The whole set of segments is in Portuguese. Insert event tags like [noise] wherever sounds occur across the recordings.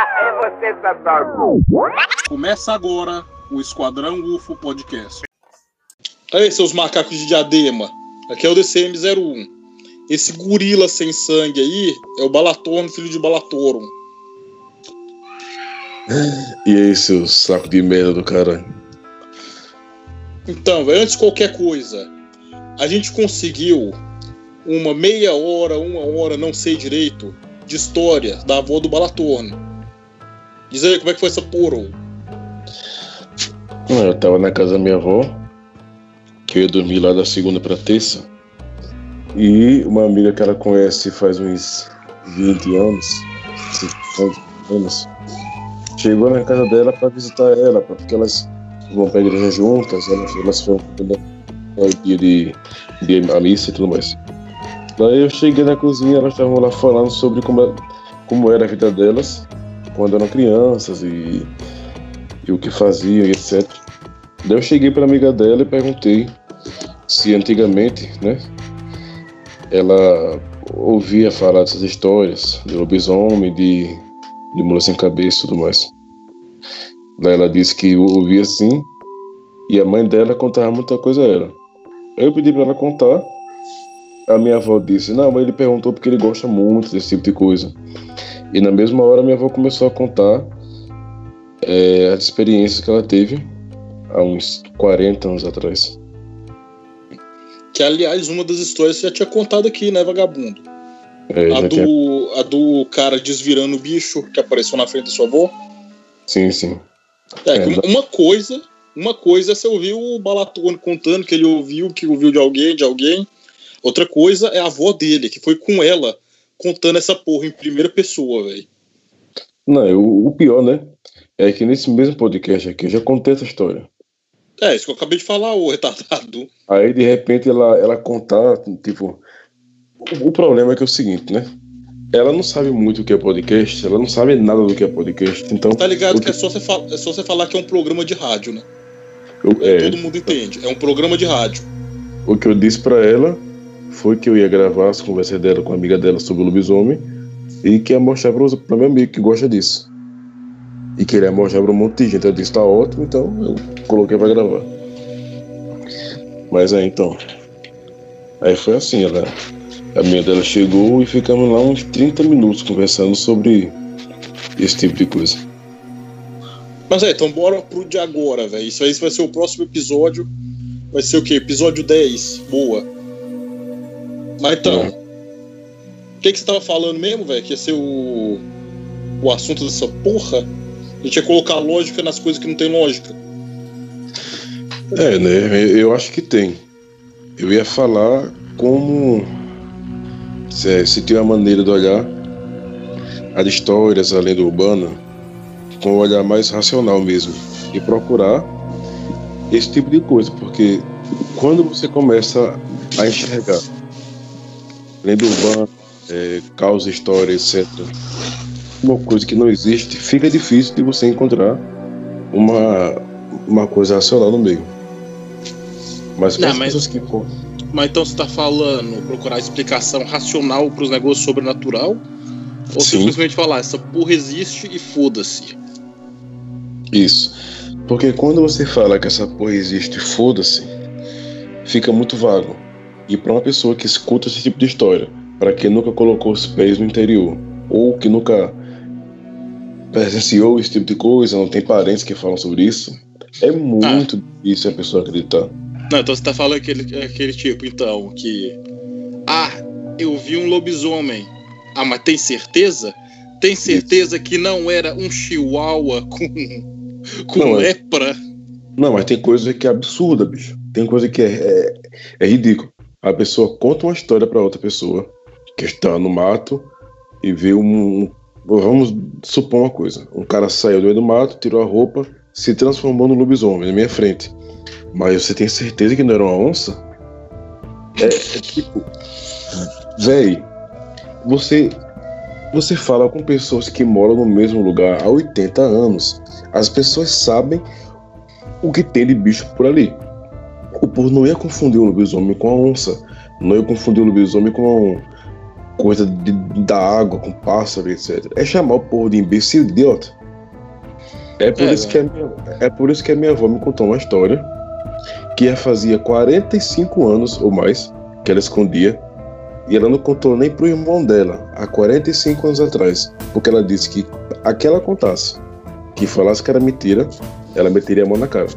É você, Satanás. Começa agora o Esquadrão UFO Podcast. Aí, seus macacos de diadema. Aqui é o DCM-01. Esse gorila sem sangue aí é o Balatorno, filho de Balatorum. E aí, seu saco de merda do cara? Então, véio, antes de qualquer coisa, a gente conseguiu uma meia hora, uma hora, não sei direito, de história da avó do Balatorno. Diz aí como é que foi essa porra. Eu tava na casa da minha avó, que eu ia dormir lá da segunda pra terça. E uma amiga que ela conhece faz uns 20 anos, 50 anos, chegou na casa dela para visitar ela, porque elas vão pra igreja juntas, elas, elas foram no dia de, de a missa e tudo mais. Daí eu cheguei na cozinha, elas estavam lá falando sobre como, como era a vida delas quando eram crianças e, e o que faziam e etc. Daí eu cheguei para amiga dela e perguntei se antigamente, né, ela ouvia falar dessas histórias de lobisomem, de, de mula sem cabeça e tudo mais. Daí ela disse que ouvia sim, e a mãe dela contava muita coisa a ela. Eu pedi para ela contar, a minha avó disse, não, mas ele perguntou porque ele gosta muito desse tipo de coisa. E na mesma hora minha avó começou a contar é, as experiências que ela teve há uns 40 anos atrás. Que, aliás, uma das histórias você já tinha contado aqui, né, vagabundo? É, a, do, tinha... a do cara desvirando o bicho que apareceu na frente da sua avó? Sim, sim. É, é uma, coisa, uma coisa é você ouvir o Balatone contando que ele ouviu, que ouviu de alguém, de alguém. Outra coisa é a avó dele, que foi com ela contando essa porra em primeira pessoa, velho. Não, o, o pior, né? É que nesse mesmo podcast aqui eu já contei essa história. É, isso que eu acabei de falar, o retardado. Aí de repente ela, ela contar, tipo. O, o problema é que é o seguinte, né? Ela não sabe muito o que é podcast, ela não sabe nada do que é podcast, então. Tá ligado que é só, você fala, é só você falar que é um programa de rádio, né? eu- é, Todo mundo entende. É um programa de rádio. o que eu disse pra ela foi que eu ia gravar as conversas dela com a amiga dela sobre o lobisomem e que ia mostrar pra meu amigo que gosta disso. E queria mostrar pra um monte de gente. Eu disse, tá ótimo, então eu coloquei pra gravar. Mas é, então. Aí foi assim, ela. A minha dela chegou e ficamos lá uns 30 minutos conversando sobre esse tipo de coisa. Mas é, então bora pro de agora, velho. Isso aí vai ser o próximo episódio. Vai ser o quê? Episódio 10. Boa. Mas então. O que, que você tava falando mesmo, velho? Que ia ser o. O assunto dessa porra? A gente ia colocar lógica nas coisas que não tem lógica. É, né? Eu acho que tem. Eu ia falar como se, se tem uma maneira de olhar as histórias, a lenda urbana, com um olhar mais racional mesmo. E procurar esse tipo de coisa, porque quando você começa a enxergar lenda urbana, é, causa, história, etc., uma coisa que não existe, fica difícil de você encontrar uma, uma coisa racional no meio. Mas para Não, as mas- pessoas que Mas então você tá falando procurar explicação racional pros negócios sobrenatural? Ou Sim. simplesmente falar, essa porra existe e foda-se? Isso. Porque quando você fala que essa porra existe, foda-se, fica muito vago. E para uma pessoa que escuta esse tipo de história, para quem nunca colocou os pés no interior, ou que nunca [laughs] presenciou esse tipo de coisa, não tem parentes que falam sobre isso, é muito difícil a pessoa acreditar. Não, então você tá falando aquele, aquele tipo, então, que. Ah, eu vi um lobisomem. Ah, mas tem certeza? Tem certeza que não era um chihuahua [laughs] com. com Não, é- lepra? Não, mas tem coisa que é absurda, bicho. Tem coisa que é, é, é ridículo. A pessoa conta uma história pra outra pessoa que está no mato e vê um, Vamos supor uma coisa: um cara saiu do meio do mato, tirou a roupa, se transformou no lobisomem na minha frente. Mas você tem certeza que não era uma onça? É, é tipo. Véi, você. Você fala com pessoas que moram no mesmo lugar há 80 anos. As pessoas sabem o que tem de bicho por ali. O povo não ia confundir o lobisomem com a onça. Não ia confundir o lobisomem com coisa de, da água, com pássaro, etc. É chamar o povo de imbecil idiota. É por, É, isso que a minha, é por isso que a minha avó me contou uma história que já fazia 45 anos ou mais que ela escondia. E ela não contou nem pro irmão dela, há 45 anos atrás. Porque ela disse que aquela contasse, que falasse que era mentira, ela meteria a mão na cara.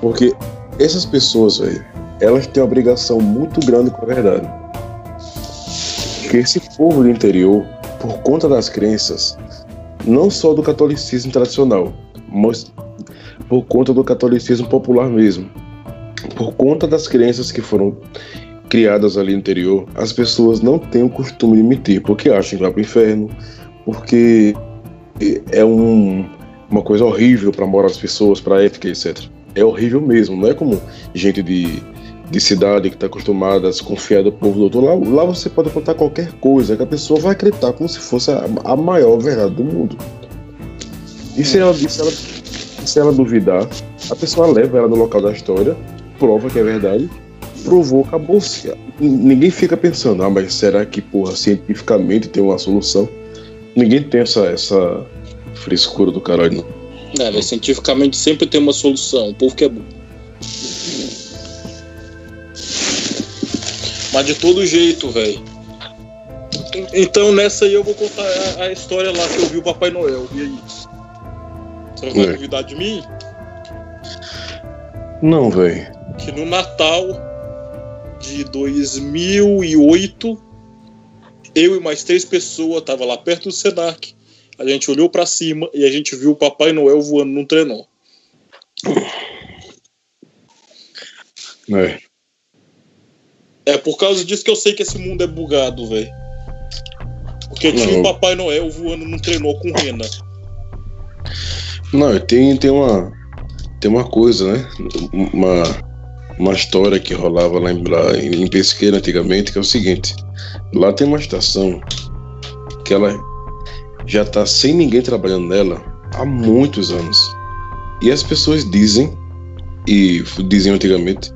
Porque essas pessoas, velho, elas têm uma obrigação muito grande com a verdade. Que esse povo do interior, por conta das crenças, não só do catolicismo tradicional, mas por conta do catolicismo popular mesmo, por conta das crenças que foram criadas ali no interior, as pessoas não têm o costume de mentir, porque acham que vai pro inferno, porque é um, uma coisa horrível para a moral das pessoas, para a ética, etc. É horrível mesmo, não é como gente de, de cidade que está acostumada a se confiar do povo do outro. Lá, lá você pode contar qualquer coisa que a pessoa vai acreditar como se fosse a, a maior verdade do mundo. E se ela, se ela, se ela duvidar, a pessoa leva ela no local da história, prova que é verdade, provou, acabou-se. Ninguém fica pensando, ah, mas será que, porra, cientificamente tem uma solução? Ninguém tem essa, essa frescura do caralho, não. É, velho, cientificamente sempre tem uma solução. O povo que é burro. Mas de todo jeito, velho. Então nessa aí eu vou contar a, a história lá que eu vi o Papai Noel. E aí? Você vai É. duvidar de mim? Não, velho. Que no Natal de 2008, eu e mais três pessoas tava lá perto do Senac. A gente olhou pra cima e a gente viu o Papai Noel voando num trenó. É. É por causa disso que eu sei que esse mundo é bugado, velho. Porque tinha Não. o Papai Noel voando num trenó com rena. Não, tem, tem uma. Tem uma coisa, né? Uma, uma história que rolava lá em, lá em Pesqueira antigamente, que é o seguinte. Lá tem uma estação que ela já tá sem ninguém trabalhando nela há muitos anos. E as pessoas dizem, e diziam antigamente,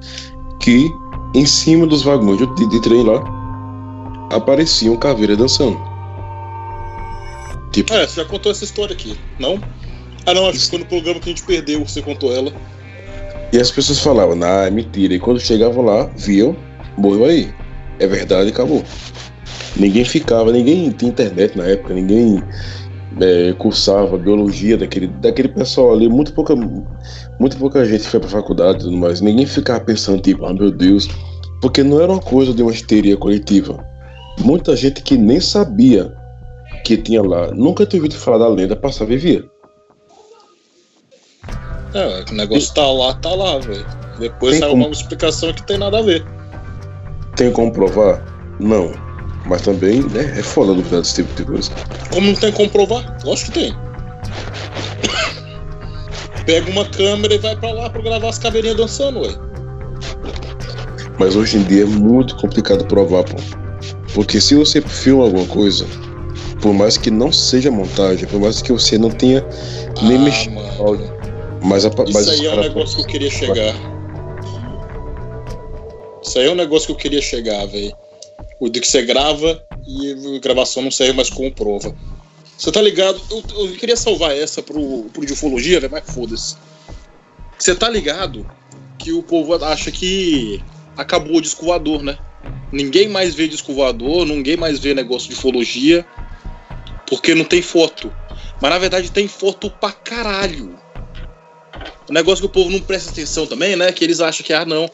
que em cima dos vagões de, de trem lá apareciam caveiras dançando. Tipo, É, você já contou essa história aqui, não? Ah não, acho que foi no programa que a gente perdeu, você contou ela. E as pessoas falavam, ah, é mentira. E quando chegavam lá, viam, morreu aí. É verdade, acabou. Ninguém ficava, ninguém tinha internet na época, ninguém é, cursava biologia daquele, daquele pessoal ali. Muito pouca, muito pouca gente foi pra faculdade e tudo mais. Ninguém ficava pensando, tipo, ah, meu Deus. Porque não era uma coisa de uma histeria coletiva. Muita gente que nem sabia que tinha lá, nunca tinha ouvido falar da lenda, passava e via. É, o negócio tá lá, tá lá, velho. Depois Tem saiu como- uma explicação que tem nada a ver. Tem como provar? Não. Mas também né, é foda duvidar desse tipo de coisa. Como não tem como provar? Lógico que tem. Pega uma câmera e vai pra lá pra gravar as caveirinhas dançando, ué. Mas hoje em dia é muito complicado provar, pô. Porque se você filma alguma coisa, por mais que não seja montagem, por mais que você não tenha nem ah, mexido no áudio, mas, a, mas Isso os aí é um negócio que eu queria chegar. Isso aí é um negócio que eu queria chegar, velho. O de que você grava e a gravação não serve mais como prova. Você tá ligado? Eu, eu queria salvar essa pro, pro de ufologia, velho, mas foda-se. Você tá ligado que o povo acha que acabou o disco voador, né? Ninguém mais vê disco voador, ninguém mais vê negócio de ufologia, porque não tem foto. Mas na verdade tem foto pra caralho. O negócio que o povo não presta atenção também, né? Que eles acham que, ah, não,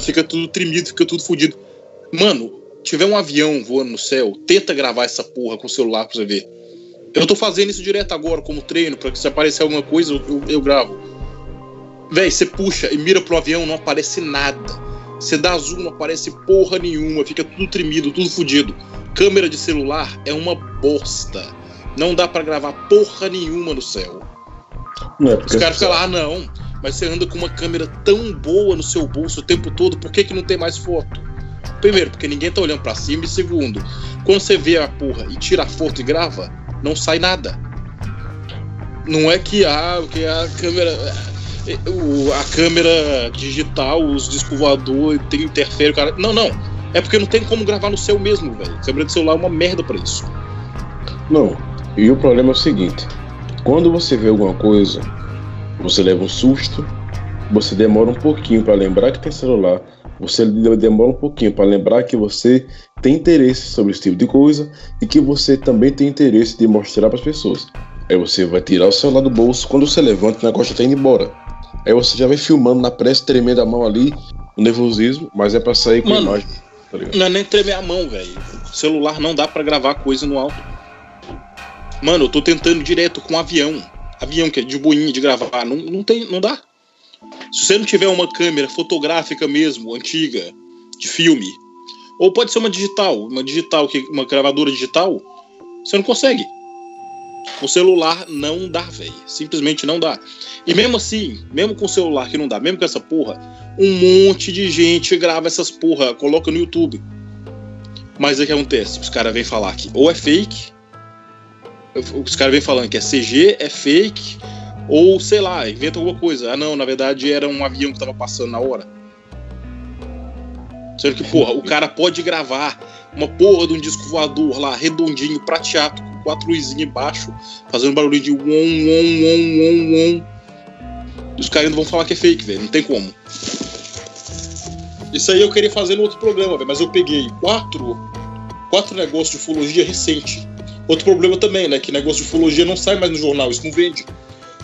fica tudo tremido, fica tudo fodido. Mano, tiver um avião voando no céu, tenta gravar essa porra com o celular pra você ver. Eu tô fazendo isso direto agora, como treino, pra que se aparecer alguma coisa, eu, eu, eu gravo. Véi, você puxa e mira pro avião, não aparece nada. Você dá zoom, não aparece porra nenhuma, fica tudo tremido, tudo fodido. Câmera de celular é uma bosta. Não dá para gravar porra nenhuma no céu. Não é Os caras ficam lá, ah, não. Mas você anda com uma câmera tão boa no seu bolso o tempo todo, por que, que não tem mais foto? Primeiro, porque ninguém tá olhando pra cima. E segundo, quando você vê a porra e tira a foto e grava, não sai nada. Não é que a, que a câmera. é, o- A câmera digital, os discos voadores, tem interfere, cara. Não, não. É porque não tem como gravar no seu mesmo, velho. Câmera de celular é uma merda pra isso. Não. E o problema é o seguinte: quando você vê alguma coisa, você leva um susto, você demora um pouquinho para lembrar que tem celular, você demora um pouquinho para lembrar que você tem interesse sobre esse tipo de coisa e que você também tem interesse de mostrar para as pessoas. Aí você vai tirar o celular do bolso, quando você levanta, o negócio já tá indo embora. Aí você já vai filmando na pressa, tremendo a mão ali, o nervosismo, mas é para sair com a Mano, imagem. Tá? Não é nem tremer a mão, velho. Celular não dá pra gravar coisa no alto. Mano, eu tô tentando direto com avião. Avião que é de boinha de gravar. Não, não tem, não dá. Se você não tiver uma câmera fotográfica mesmo, antiga, de filme, ou pode ser uma digital, uma digital, uma gravadora digital, você não consegue. O celular não dá, velho. Simplesmente não dá. E mesmo assim, mesmo com o celular que não dá, mesmo com essa porra, um monte de gente grava essas porra, coloca no YouTube. Mas aí o que acontece? Os caras vêm falar que ou é fake, os caras vêm falando que é CG, é fake, ou sei lá, inventa alguma coisa. Ah, não, na verdade era um avião que tava passando na hora. Sendo que, porra, o cara pode gravar uma porra de um disco voador lá, redondinho, prateado, com quatro luzinhas embaixo, fazendo barulho de won, won, won, won. E os caras ainda vão falar que é fake, velho. Não tem como. Isso aí eu queria fazer no outro programa, velho, mas eu peguei quatro, quatro negócios de ufologia recente. Outro problema também, né? Que negócio de ufologia não sai mais no jornal, isso não vende.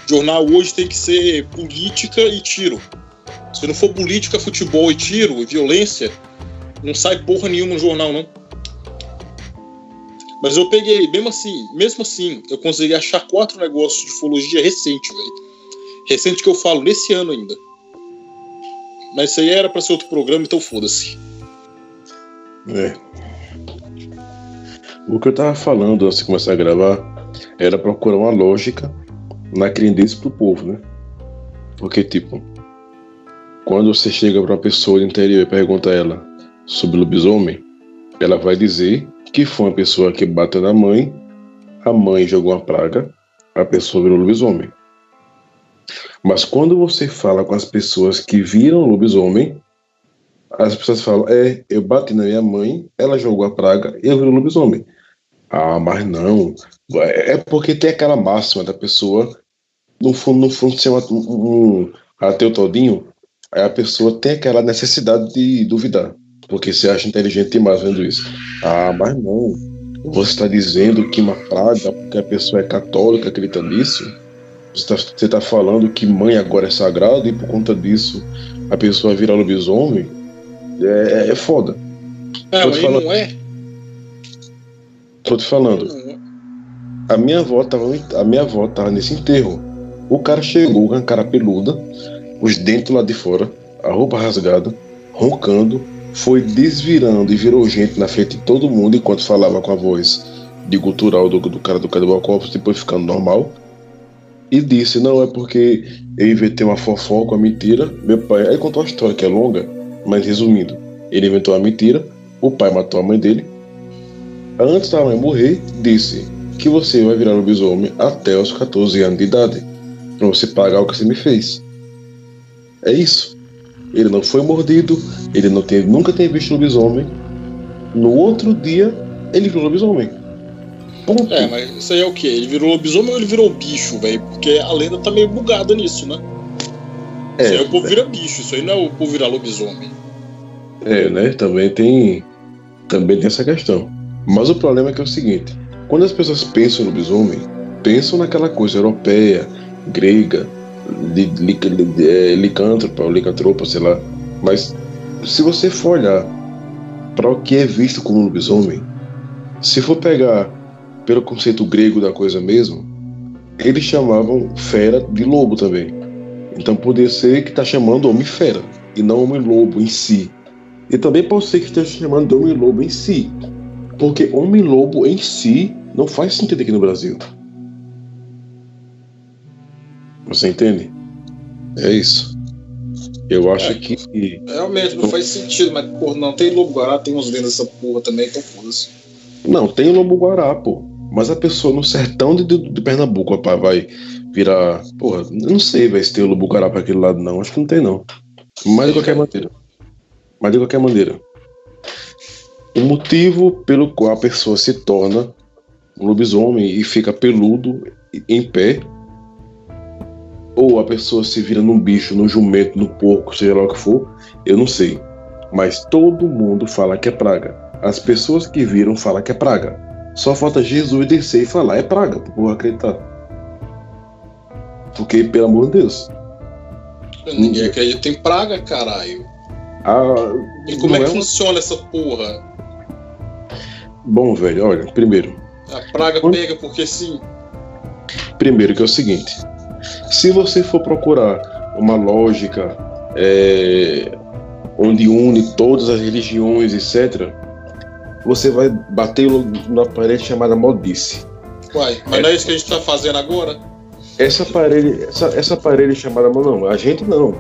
Jornal hoje tem que ser política e tiro. Se não for política, futebol e tiro e violência, não sai porra nenhuma no jornal, não. Mas eu peguei, mesmo assim, mesmo assim, eu consegui achar quatro negócios de ufologia recente, velho. Recente que eu falo, nesse ano ainda. Mas isso aí era pra ser outro programa, então foda-se. É. O que eu tava falando antes de começar a gravar era procurar uma lógica na crendice pro povo, né? Porque, tipo, quando você chega pra uma pessoa do interior e pergunta a ela sobre lobisomem, ela vai dizer que foi uma pessoa que bateu na mãe, a mãe jogou uma praga, a pessoa virou lobisomem. Mas quando você fala com as pessoas que viram lobisomem, as pessoas falam: É, eu bati na minha mãe, ela jogou a praga e eu virei lobisomem. Ah, mas não. É porque tem aquela máxima da pessoa, no fundo, no fundo, ser uma, um, ateu todinho, aí a pessoa tem aquela necessidade de duvidar. Porque você acha inteligente demais vendo isso. Ah, mas não. Você está dizendo que uma praga, porque a pessoa é católica, acredita nisso? Você está tá falando que mãe agora é sagrada e por conta disso a pessoa vira lobisomem? É, é foda. Ah, Tô mas falando. não é? Tô te falando. É. A minha avó tava, a minha avó tava nesse enterro. O cara chegou com a cara peluda, os dentes lá de fora, a roupa rasgada, roncando, foi desvirando e virou gente na frente de todo mundo enquanto falava com a voz de gutural do, do cara do Cadê Copos, depois ficando normal. E disse, não, é porque eu inventei uma fofoca, uma mentira. Meu pai. Aí contou a história que é longa, mas resumindo, ele inventou uma mentira, o pai matou a mãe dele. Antes da mãe morrer, disse que você vai virar lobisomem até os 14 anos de idade, para você pagar o que você me fez. É isso. Ele não foi mordido, ele não teve, nunca teve visto lobisomem. No outro dia, ele virou lobisomem. Ponto. É, mas isso aí é o quê? Ele virou lobisomem ou ele virou bicho, velho? Porque a lenda tá meio bugada nisso, né? isso aí o povo vira bicho, isso aí não é o povo virar lobisomem. É, né? Também tem, também tem essa questão. Mas o problema é que é o seguinte: quando as pessoas pensam no lobisomem, pensam naquela coisa europeia, grega, li, li, li, é, licântropa ou licantropa, sei lá. Mas se você for olhar para o que é visto como lobisomem, se for pegar pelo conceito grego da coisa mesmo, eles chamavam fera de lobo também. Então poderia ser que está chamando homem fera e não homem lobo em si. E também pode ser que esteja chamando homem-lobo em si. Porque homem-lobo em si não faz sentido aqui no Brasil. Você entende? É isso. Eu acho É. que. Realmente, não faz sentido, mas, porra, não tem lobo guará, tem uns dentro dessa porra também, então foda-se. Não, tem o lobo guará, pô. Mas a pessoa no sertão de, de, de Pernambuco, rapaz, vai virar. Porra, eu não sei, velho, se tem o lobo guará pra aquele lado, não. Acho que não tem, não. Mas de qualquer maneira. Mas de qualquer maneira. O motivo pelo qual a pessoa se torna um lobisomem e fica peludo em pé, ou a pessoa se vira num bicho, num jumento, no porco, seja lá o que for, eu não sei. Mas todo mundo fala que é praga. As pessoas que viram falam que é praga. Só falta Jesus descer e falar, é praga, pro povo acreditar. Porque, pelo amor de Deus. Ninguém acredita em praga, caralho. A... E como é que uma- funciona essa porra? Bom, velho, olha, primeiro, A praga Quando- pega porque sim. Primeiro que é o seguinte, se você for procurar uma lógica é, onde une todas as religiões, etc., você vai bater na parede chamada modice. Uai, mas não é isso que a gente tá fazendo agora? Essa parede, essa, essa parede chamada não, a gente não.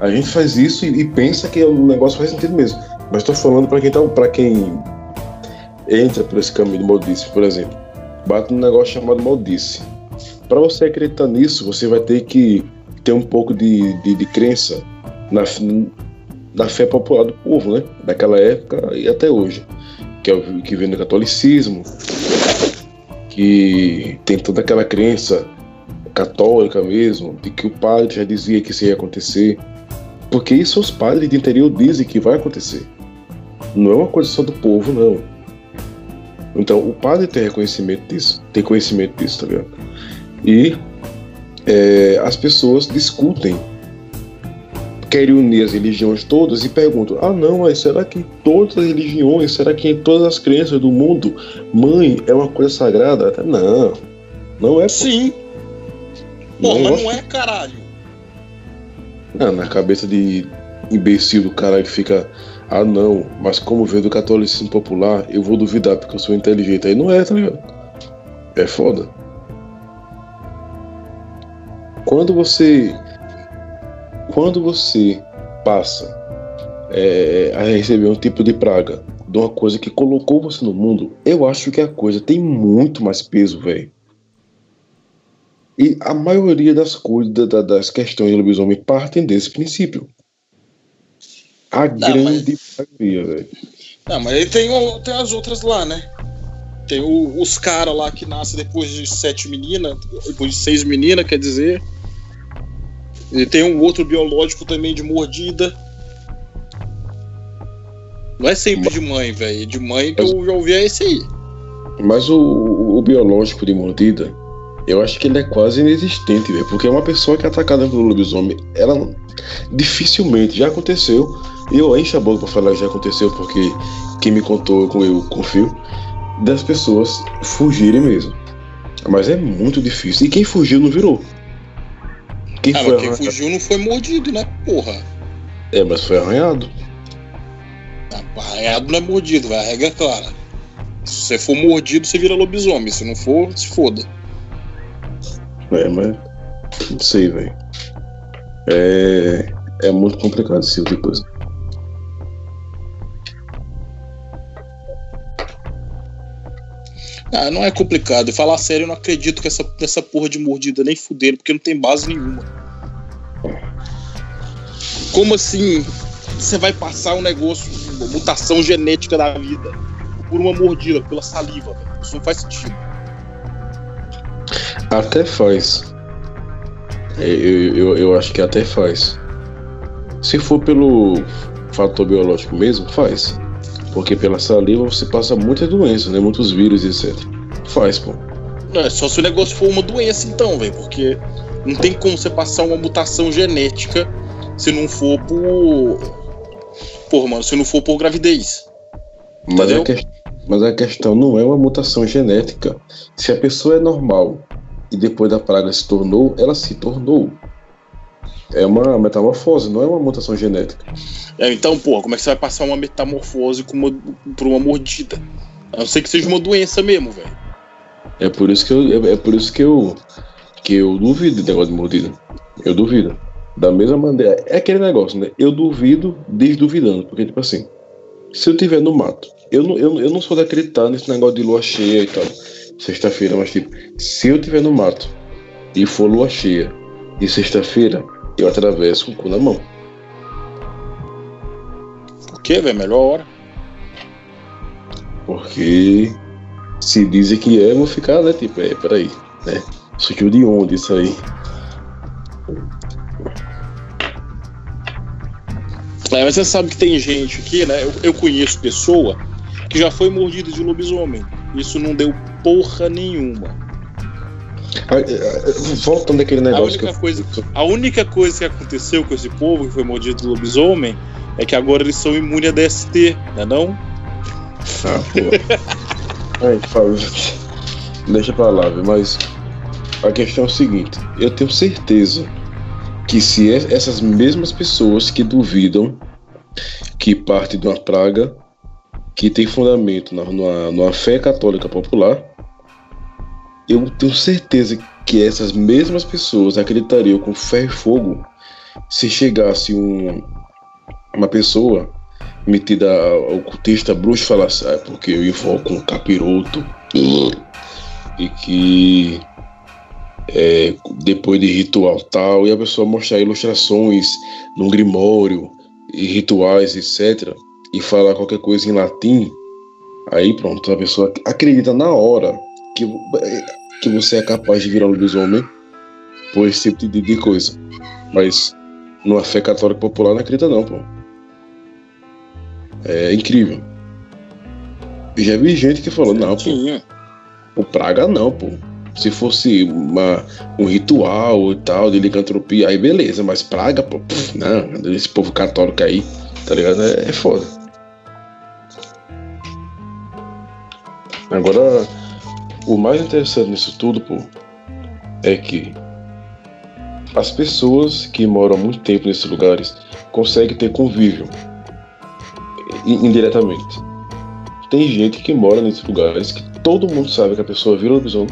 A gente faz isso e, e pensa que o negócio faz sentido mesmo. Mas estou falando para quem tá, quem entra por esse caminho de maldice, por exemplo, bate num negócio chamado maldice. Para você acreditar nisso, você vai ter que ter um pouco de, de, de crença na, na fé popular do povo, né? Daquela época e até hoje, que é o que vem do catolicismo, que tem toda aquela crença católica mesmo, de que o padre já dizia que isso ia acontecer. Porque isso os padres de interior dizem que vai acontecer. Não é uma coisa só do povo, não. Então o padre tem reconhecimento disso, tem conhecimento disso, tá ligado? E é, as pessoas discutem, querem unir as religiões todas e perguntam: ah, não, mas será que todas as religiões, será que em todas as crenças do mundo, mãe é uma coisa sagrada? Não, não é. Sim. Pô, Não, mas não é caralho. Ah, na cabeça de imbecil do cara que fica. Ah, não, mas como vem do catolicismo popular, eu vou duvidar porque eu sou inteligente. Aí não é, tá ligado? É foda. Quando você. Quando você passa é, a receber um tipo de praga de uma coisa que colocou você no mundo, eu acho que a coisa tem muito mais peso, velho. E a maioria das coisas, da- da- das questões do lobisomem partem desse princípio. A grande maioria, velho. Não, mas ele tem, tem as outras lá, né? Tem o- os caras lá que nascem depois de sete meninas, depois de seis meninas, quer dizer. E tem um outro biológico também de mordida. Não é sempre de mãe, velho. De mãe que eu já ouvi é esse aí. Mas o, o- biológico de mordida, eu acho que ele é quase inexistente, velho. Porque uma pessoa que é atacada pelo lobisomem, ela dificilmente já aconteceu. E eu encho a boca pra falar que já aconteceu, porque quem me contou, com eu confio, das pessoas fugirem mesmo. Mas é muito difícil. E quem fugiu não virou. Quem Ah, foi mas quem fugiu não foi mordido, né? Porra. É, mas foi arranhado. Arranhado não é mordido, vai. A regra é clara. Se você for mordido, você vira lobisomem. Se não for, se foda. É, mas. Não sei, velho. É. É muito complicado esse tipo de coisa. Ah, não é complicado. Falar sério, eu não acredito que essa, nessa porra de mordida nem fuderam, porque não tem base nenhuma. Como assim você vai passar um negócio, uma mutação genética da vida por uma mordida, pela saliva? velho? Isso não faz sentido. Até faz. Eu, eu, eu acho que até faz. Se for pelo fator biológico mesmo, faz. Porque pela saliva você passa muitas doenças, né? Muitos vírus, etc. Faz, pô. É só se o negócio for uma doença, então, velho, porque não tem como você passar uma mutação genética se não for por. Porra, mano, se não for por gravidez. Mas a, que- mas a questão não é uma mutação genética. Se a pessoa é normal e depois da praga se tornou, ela se tornou. É uma metamorfose, não é uma mutação genética. É, então, porra, como é que você vai passar uma metamorfose com uma, por uma mordida? A não ser que seja uma doença mesmo, velho. É por isso que eu, é, é por isso que eu, que eu duvido do negócio de mordida. Eu duvido. Da mesma maneira, é aquele negócio, né? Eu duvido desduvidando, porque tipo assim, se eu tiver no mato, eu não, eu, eu não sou de acreditar nesse negócio de lua cheia e tal, sexta-feira, mas tipo, se eu tiver no mato e for lua cheia e sexta-feira, eu atravesso com o cu na mão. Por quê, velho? Melhor hora. Porque se dizem que é, eu vou ficar, né? Tipo, é, peraí, né? Surgiu de onde isso aí? É, mas você sabe que tem gente aqui, né? Eu, eu conheço pessoa que já foi mordida de lobisomem. Isso não deu porra nenhuma. É, é, Voltando àquele A negócio única, que eu- coisa, a única coisa que aconteceu com esse povo que foi mordido de lobisomem é que agora eles são imunes a DST, né não? Ah, pô. [laughs] Ai, Fábio, deixa pra lá, mas a questão é o seguinte: eu tenho certeza que se é- essas mesmas pessoas que duvidam que parte de uma praga que tem fundamento na, numa, numa fé católica popular, eu tenho certeza que essas mesmas pessoas acreditariam com fé e fogo se chegasse um, uma pessoa metida ao ocultista bruxo falasse, ah, é porque eu invoco um capiroto e que é, depois de ritual tal, e a pessoa mostrar ilustrações num grimório e rituais, etc., e falar qualquer coisa em latim, aí pronto, a pessoa acredita na hora que, que você é capaz de virar um lobisomem por esse tipo de, de coisa. Mas numa fé católica popular não acredita não, pô. É incrível. Já vi gente que falou, não, pô, o praga não, pô. Se fosse uma, um ritual e tal, de licantropia, aí beleza, mas praga, pô, pff, não, esse povo católico aí, tá ligado? É, é foda. Agora, o mais interessante nisso tudo, pô, é que as pessoas que moram muito tempo nesses lugares conseguem ter convívio indiretamente. Tem gente que mora nesses lugares que todo mundo sabe que a pessoa vira lobisomem.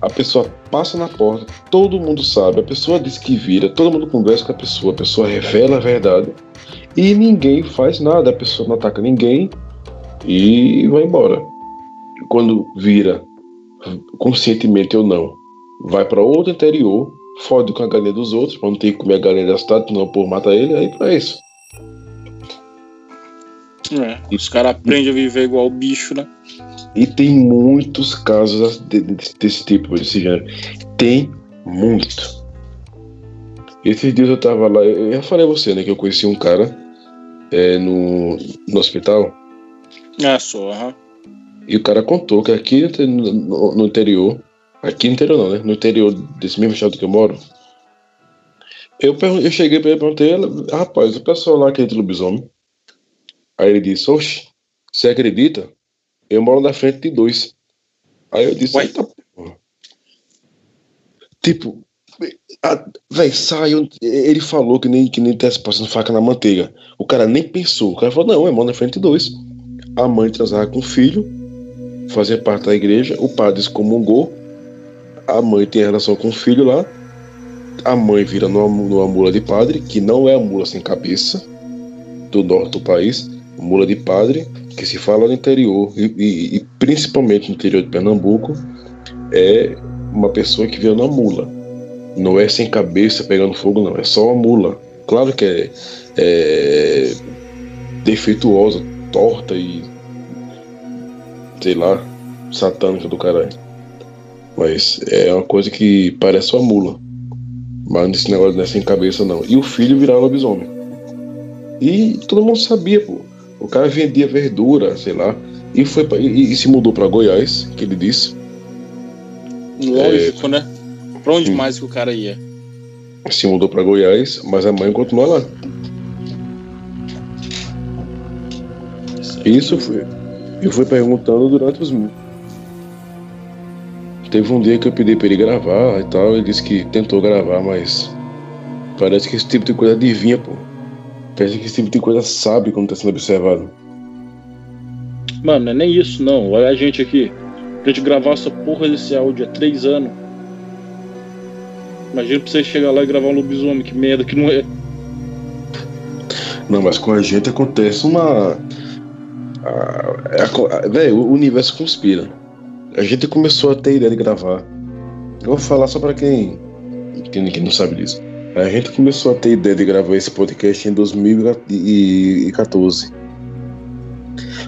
A pessoa passa na porta, todo mundo sabe, a pessoa diz que vira, todo mundo conversa com a pessoa, a pessoa revela a verdade e ninguém faz nada, a pessoa não ataca ninguém e vai embora. Quando vira, conscientemente ou não, vai para outro interior, fode com a galinha dos outros, pra não ter que comer a galinha da cidade, não por mata ele, aí pra isso. É, os caras aprendem a viver igual o bicho, né? E tem muitos casos de- de- desse tipo, desse gênero. Tem muito. Esses dias eu tava lá, eu já falei a você, né, que eu conheci um cara é, no, no hospital, É só, aham. E o cara contou que aqui no, no- interior, aqui no interior não, né, no interior desse mesmo estado que eu moro, eu, eu cheguei pra ele e perguntei, ela, rapaz, o pessoal lá acredita em lobisomem? Aí ele disse, oxe, você acredita? Eu moro na frente de dois. Aí eu disse, eita porra. Tipo, a- véi, saiu. Ele falou que nem, que nem tivesse passando faca na manteiga. O cara nem pensou. O cara falou, não, eu moro na frente de dois. A mãe transava com o filho, fazia parte da igreja, o padre excomungou, a mãe tem relação com o filho lá, a mãe vira numa, numa mula de padre, que não é a mula sem cabeça do norte do país, mula de padre, que se fala no interior, e, e- e principalmente no interior de Pernambuco, é uma pessoa que vira numa mula. Não é sem cabeça pegando fogo, não, é só uma mula. Claro que é, é defeituosa, torta e sei lá, satânica do caralho. Mas é uma coisa que parece uma mula. Mas nesse negócio não é sem cabeça, não. E o filho virar lobisomem. E todo mundo sabia, pô. O cara vendia verdura, sei lá. E, foi pra, e, e se mudou pra Goiás, que ele disse. Lógico, né? Pra onde Hum. mais que o cara ia? Se mudou pra Goiás, mas a mãe continua lá. Isso foi. Eu fui perguntando durante os. Teve um dia que eu pedi pra ele gravar e tal. Ele disse que tentou gravar, mas Parece que esse tipo de coisa adivinha, pô. Parece que esse tipo de coisa sabe como tá sendo observado. Mano, não é nem isso, não. Olha a gente aqui. Pra gente gravar essa porra desse áudio há três anos. Imagina pra você chegar lá e gravar um lobisomem, que merda que não é. Não, mas com a gente acontece uma. Velho, o universo conspira. A gente começou a ter ideia de gravar. Eu vou falar só pra quem, quem, quem não sabe disso. A gente começou a ter ideia de gravar esse podcast em 2014. Hum,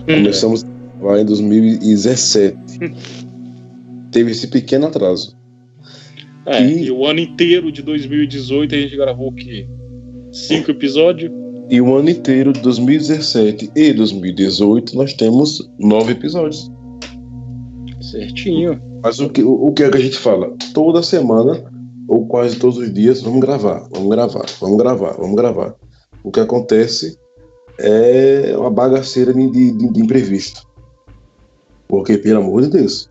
Começamos lá em 2017. Teve esse pequeno atraso. É, e... e... o ano inteiro de 2018 a gente gravou o quê? Cinco episódios? E o ano inteiro de 2017 e 2018 nós temos nove episódios. Certinho. Mas o que, o, que é que a gente fala? Toda semana, ou quase todos os dias, vamos gravar, vamos gravar, vamos gravar, vamos gravar. O que acontece é uma bagaceira de, de, de imprevisto. Porque, pelo amor de Deus,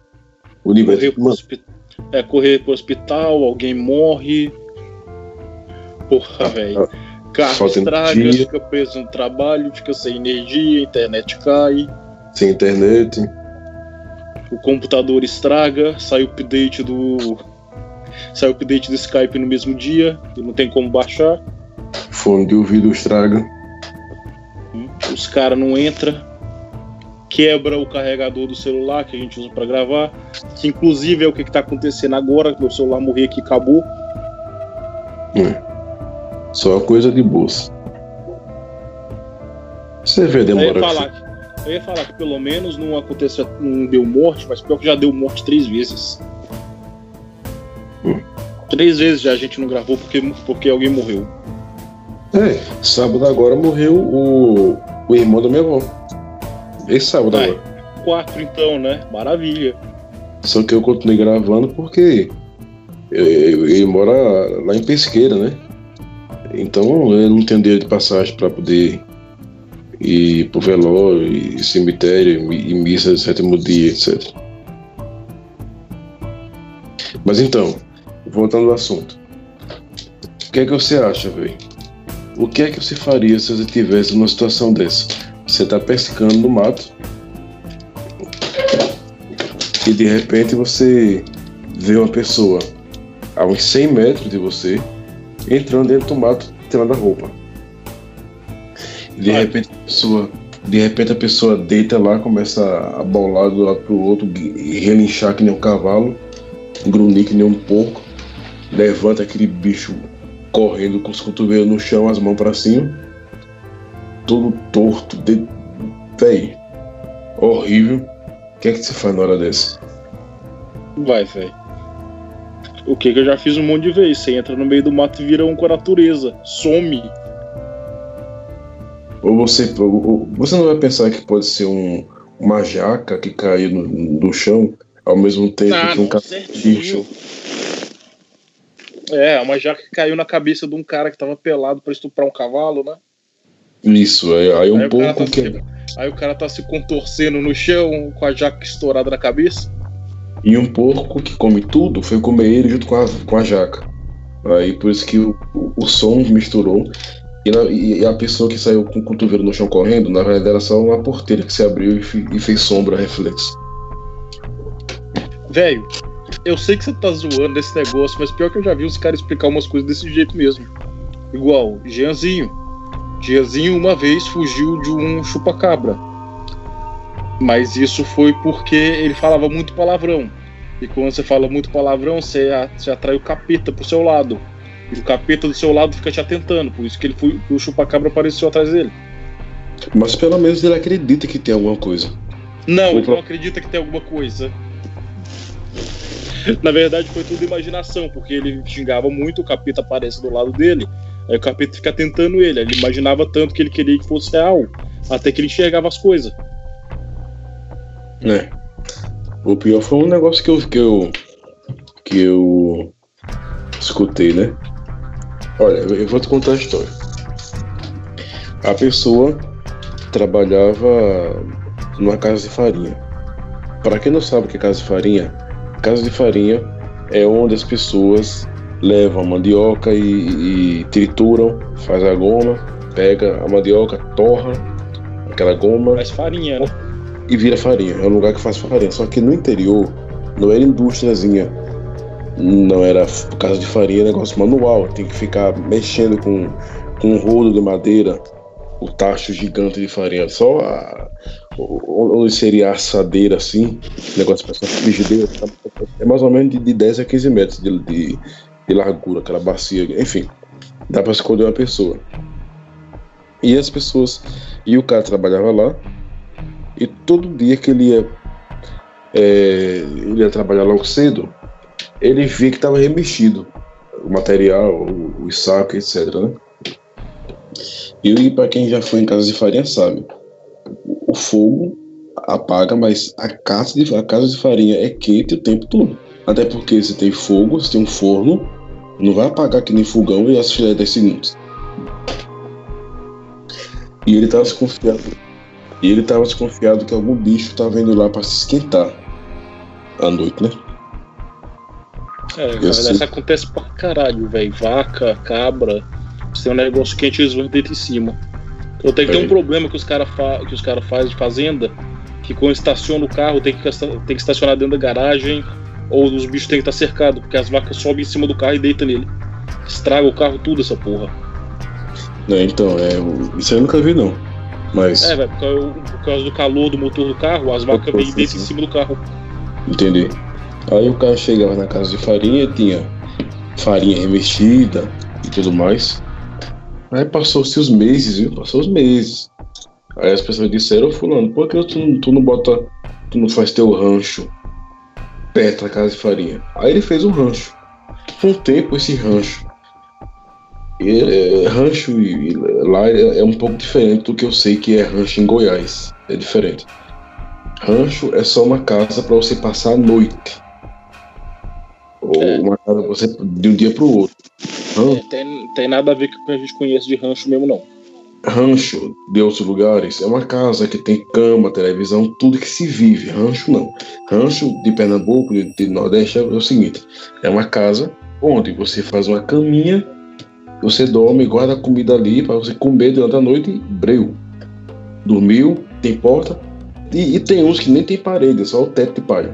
o universo. Correr é, correr pro hospital, alguém morre. Porra, ah, velho. Carro estraga, fica preso no trabalho, fica sem energia, internet cai. Sem internet. O computador estraga, sai o update do. Sai o update do Skype no mesmo dia, e não tem como baixar. Fone de ouvido estraga. Os caras não entram quebra o carregador do celular que a gente usa para gravar, que inclusive é o que está acontecendo agora, que meu celular morrer aqui acabou. Hum. Só coisa de bolsa. Você vê, demora. Eu ia, falar que, eu ia falar que pelo menos não aconteceu, não deu morte, mas pior que já deu morte três vezes. Hum. Três vezes já a gente não gravou porque, porque alguém morreu. É, sábado agora morreu o, o irmão da minha avó. Esse sábado agora. Quatro então, né? Maravilha. Só que eu continuei gravando porque ele mora lá em Pesqueira, né? Então eu não tenho dinheiro de passagem para poder ir pro velório, e cemitério, e missa de sétimo dia, etc. Mas então, voltando ao assunto. O que é que você acha, velho? O que é que você faria se você tivesse numa situação dessa? Você está pescando no mato e de repente você vê uma pessoa a uns 100 metros de você entrando dentro do mato tirando a roupa. De repente a pessoa, de repente a pessoa deita lá, começa a bolar do lado pro outro, relinchar que nem um cavalo, grunir que nem um porco, levanta aquele bicho correndo com os cotovelos no chão, as mãos para cima todo torto, de... véi, horrível. O que é que você faz na hora dessa? Vai, véi. O que que eu já fiz um monte de vezes? Você entra no meio do mato e vira um com a natureza. Some. Ou você, ou, você não vai pensar que pode ser um, uma jaca que caiu no, no chão ao mesmo tempo ah, que um bicho. É, uma jaca que caiu na cabeça de um cara que tava pelado para estuprar um cavalo, né? Isso, aí, aí um aí pouco tá que. Se, aí o cara tá se contorcendo no chão com a jaca estourada na cabeça. E um porco que come tudo foi comer ele junto com a, com a jaca. Aí por isso que o, o, som misturou. E, na, e, a pessoa que saiu com o cotovelo no chão correndo, na verdade era só uma porteira que se abriu e, fi, e fez sombra reflexo. Velho, eu sei que você tá zoando desse negócio, mas pior que eu já vi os caras explicar umas coisas desse jeito mesmo. Igual, Jeanzinho. Tiazinho uma vez fugiu de um chupacabra. Mas isso foi porque ele falava muito palavrão. E quando você fala muito palavrão, você, você atrai o capeta pro seu lado. E o capeta do seu lado fica te atentando. Por isso que ele foi, o chupacabra apareceu atrás dele. Mas pelo menos ele acredita que tem alguma coisa. Não, ele não acredita que tem alguma coisa. [laughs] Na verdade, foi tudo imaginação, porque ele xingava muito, o capeta aparece do lado dele. Aí o capeta fica tentando ele. Ele imaginava tanto que ele queria que fosse real. Até que ele enxergava as coisas. É. O pior foi um negócio que eu, que eu, que eu escutei, né? Olha, eu vou te contar a história. A pessoa trabalhava numa casa de farinha. Para quem não sabe o que é casa de farinha, casa de farinha é onde as pessoas levam a mandioca e, e trituram, faz a goma, pega a mandioca, torra aquela goma Faz farinha, né? E vira farinha. É um lugar que faz farinha. Só que no interior não era indústriazinha, não era casa de farinha, é negócio manual. Tem que ficar mexendo com, com um rolo de madeira, o tacho gigante de farinha. Só a, onde seria a assadeira assim, negócio para frigideira, é mais ou menos de, de 10 a 15 metros de, de, de largura, aquela bacia. Enfim, dá para escolher uma pessoa. E as pessoas. E o cara trabalhava lá, e todo dia que ele ia, é, ele ia trabalhar logo cedo, ele via que estava remexido o material, o, o saco, etc. Né? E para quem já foi em casa de farinha sabe, o fogo apaga, mas a casa de, a casa de farinha é quente o tempo todo. Até porque você tem fogo, você tem um forno, não vai apagar que nem fogão e as 10 segundos. E ele estava desconfiado. E ele estava desconfiado que algum bicho estava indo lá para se esquentar à noite, né? É, mas sei. isso acontece pra caralho, velho. Vaca, cabra. Você tem um negócio quente eles vão dentro em cima. Então tem que ter É. um problema que os caras fa que os cara fazem de fazenda, que quando estaciona o carro tem que, tem que estacionar dentro da garagem, ou os bichos têm que estar cercados, porque as vacas sobem em cima do carro e deitam nele. Estraga o carro tudo, essa porra. Né, então, é, isso eu nunca vi não. Mas, É, velho, por, causa- do calor do motor do carro, as vacas vêm deitam em cima do carro. entendi. Aí o cara chegava na casa de farinha e tinha farinha revestida e tudo mais. Aí passou-se os meses, viu? Passou os meses. Aí as pessoas disseram, ô fulano, por que tu, não- tu não bota, tu não faz teu rancho perto da casa de farinha? Aí ele fez um rancho. Com o tempo, esse rancho. É, rancho e- lá é, é um pouco diferente do que eu sei que é rancho em Goiás. É diferente. Rancho é só uma casa para você passar a noite. Ou É. uma casa você de um dia para o outro. É, tem, tem nada a ver com o que a gente conhece de rancho mesmo, não. Rancho de outros lugares é uma casa que tem cama, televisão, tudo que se vive. Rancho não. Rancho de Pernambuco, de, de Nordeste, é o seguinte: é uma casa onde você faz uma caminha, você dorme, guarda a comida ali para você comer durante a noite breu. Dormiu, tem porta. E, e tem uns que nem tem parede, é só o teto de palha.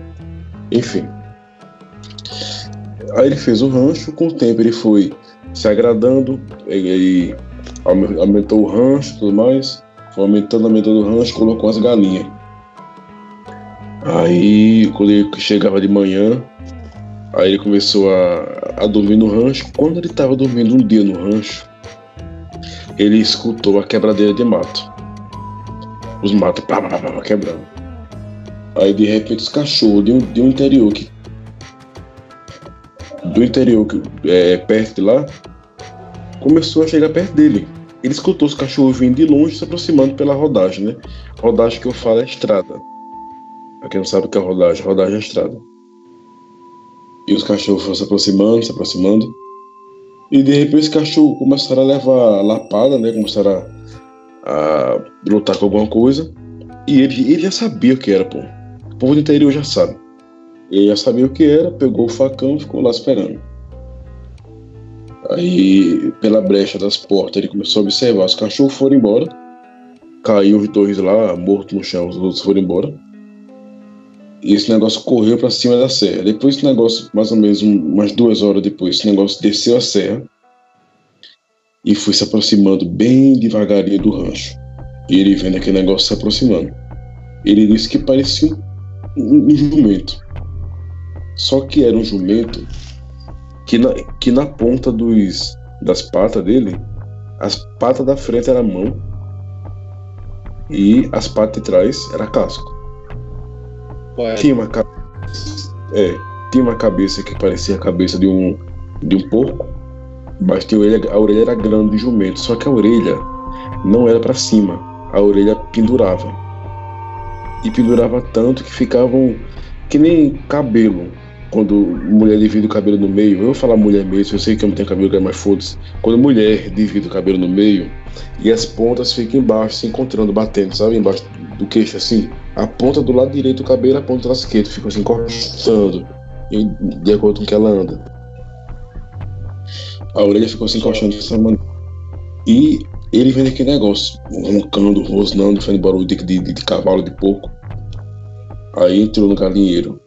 Enfim. Aí ele fez o rancho, com o tempo ele foi se agradando, ele, ele aume- aumentou o rancho tudo mais, foi aumentando, aumentando o rancho, colocou as galinhas. Aí, quando ele chegava de manhã, aí ele começou a, a dormir no rancho. Quando ele estava dormindo um dia no rancho, ele escutou a quebradeira de mato. Os matos pá, pá, pá, quebrando. Aí de repente os cachorros de um, de um interior que. Do interior que é perto de lá começou a chegar perto dele. Ele escutou os cachorros vindo de longe se aproximando pela rodagem, né? Rodagem que eu falo é estrada. Pra quem não sabe o que é rodagem, rodagem é estrada. E os cachorros foram se aproximando, se aproximando. E de repente os cachorros começaram a levar lapada, né? Começaram a, a lutar com alguma coisa. E ele, ele já sabia o que era, pô. O povo do interior já sabe. Ele já sabia o que era, pegou o facão e ficou lá esperando. Aí, pela brecha das portas, ele começou a observar. Os cachorros foram embora. Caiu os dois lá, mortos no chão, os outros foram embora. E esse negócio correu pra cima da serra. Depois, esse negócio, mais ou menos um- umas duas horas depois, esse negócio desceu a serra e foi se aproximando bem devagarinho do rancho. E ele vendo aquele negócio se aproximando. Ele disse que parecia um, um- um jumento. Só que era um jumento que na, que na ponta dos, das patas dele, as patas da frente era mão e as patas de trás era casco. Tinha uma cabeça, é, tinha uma cabeça que parecia a cabeça de um de um porco, mas que a orelha, a orelha era grande de jumento, só que a orelha não era para cima, a orelha pendurava. E pendurava tanto que ficavam que nem cabelo. Quando mulher divide o cabelo no meio, eu vou falar mulher mesmo, eu sei que eu não tenho cabelo, mas foda-se. Quando mulher divide o cabelo no meio e as pontas ficam embaixo, se encontrando, batendo, sabe? Embaixo do queixo assim. A ponta do lado direito do cabelo e a ponta do esquerdo ficam assim encostando, em- de acordo com que ela anda. A orelha ficou se encaixando dessa maneira. E ele vendo aquele negócio, roncando, rosnando, fazendo barulho de, de, de cavalo, de porco. Aí entrou no galinheiro.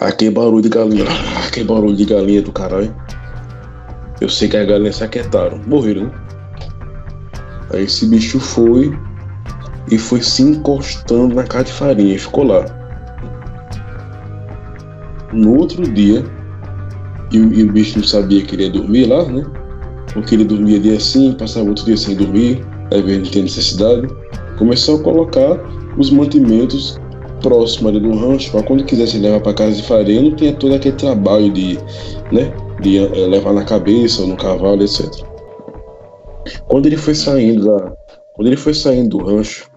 Aquele barulho de galinha, aquele barulho de galinha do caralho. Eu sei que as galinhas se aquietaram, morreram, né? Aí esse bicho foi e foi se encostando na casa de farinha e ficou lá. No outro dia, e, e o bicho não sabia que ele ia dormir lá, né? Porque ele dormia dia assim, passava outro dia sem dormir, aí veio não tem necessidade. Começou a colocar os mantimentos próximos ali do rancho, para quando quisesse levar para casa de farinha, não tinha todo aquele trabalho de, né, de eh, levar na cabeça ou no cavalo, etc. Quando ele foi saindo da, quando ele foi saindo do rancho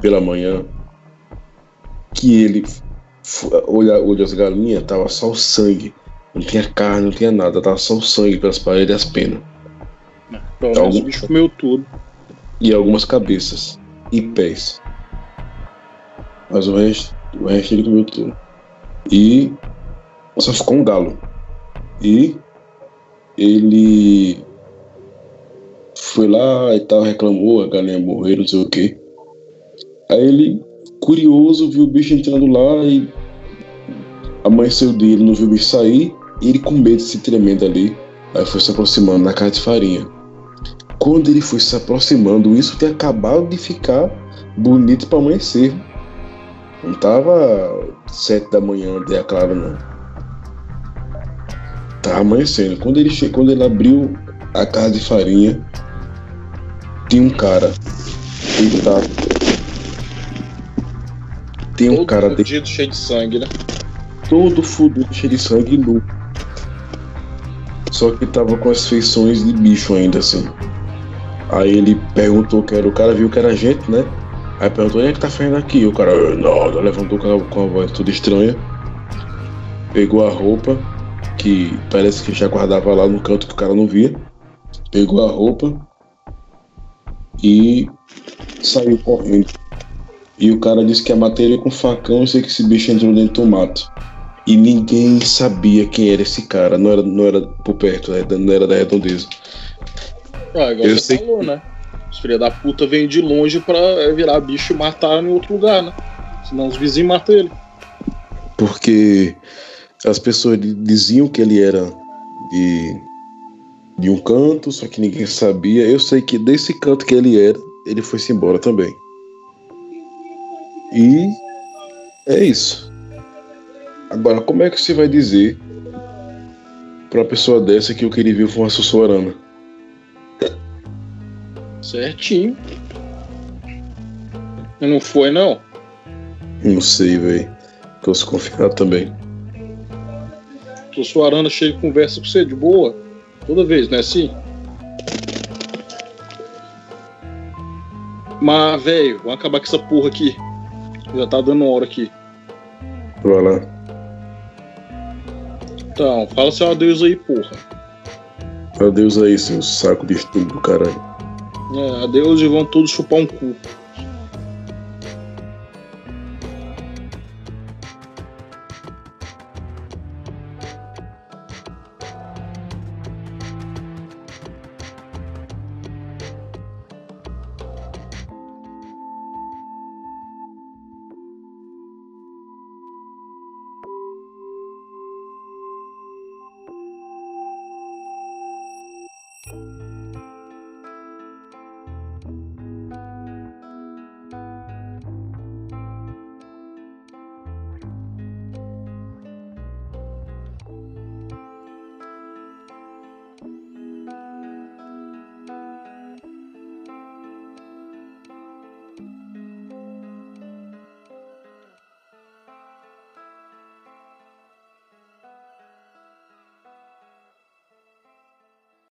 pela manhã, que ele olha, olha as galinhas, tava só o sangue, não tinha carne, não tinha nada, tava só o sangue pelas paredes e as penas. Algum... o bicho comeu tudo. E algumas cabeças e pés. Mas o resto, o resto ele comeu tudo. E só ficou um galo. E ele foi lá e tal, reclamou, a galinha morreu, não sei o quê. Aí ele, curioso, viu o bicho entrando lá e amanheceu dele, não viu o bicho sair, e ele com medo se tremendo ali, aí foi se aproximando na casa de farinha. Quando ele foi se aproximando, isso tinha acabado de ficar bonito para amanhecer. Não tava sete da manhã, dia claro não. Tava amanhecendo. Quando ele chegou, quando ele abriu a casa de farinha, tinha um cara deitado. Tem um Todo cara fudido, cheio de sangue, né? todo fudido, cheio de sangue e nu. Só que tava com as feições de bicho ainda, assim. Aí ele perguntou que era o cara, viu que era gente, né? Aí perguntou, onde é que tá fazendo aqui? O cara, nada, levantou com a, com a voz toda estranha. Pegou a roupa, que parece que já guardava lá no canto que o cara não via. Pegou a roupa e saiu correndo. E o cara disse que a matéria com facão, eu sei que esse bicho entrou dentro do mato. E ninguém sabia quem era esse cara, não era, não era por perto, né? não era da redondeza. Ah, igual Eu você sei falou, né? Os filha da puta vêm de longe pra virar bicho e matar em outro lugar, né? Senão os vizinhos matam ele. Porque as pessoas di- diziam que ele era de, de um canto, só que ninguém sabia. Eu sei que desse canto que ele era, ele foi-se embora também. E é isso. Agora, como é que você vai dizer pra pessoa dessa que o que ele viu foi uma sussurana? Certinho. E não foi, não? Não sei, velho. Tô desconfiado também. Tô suarana cheio de conversa com você, de boa. Toda vez, não é assim? Mas, velho, vamos acabar com essa porra aqui. Já tá dando hora aqui. Vai lá. Então, fala seu adeus aí, porra. Adeus aí, seu saco de estupro, caralho. É, adeus e vão todos chupar um cu.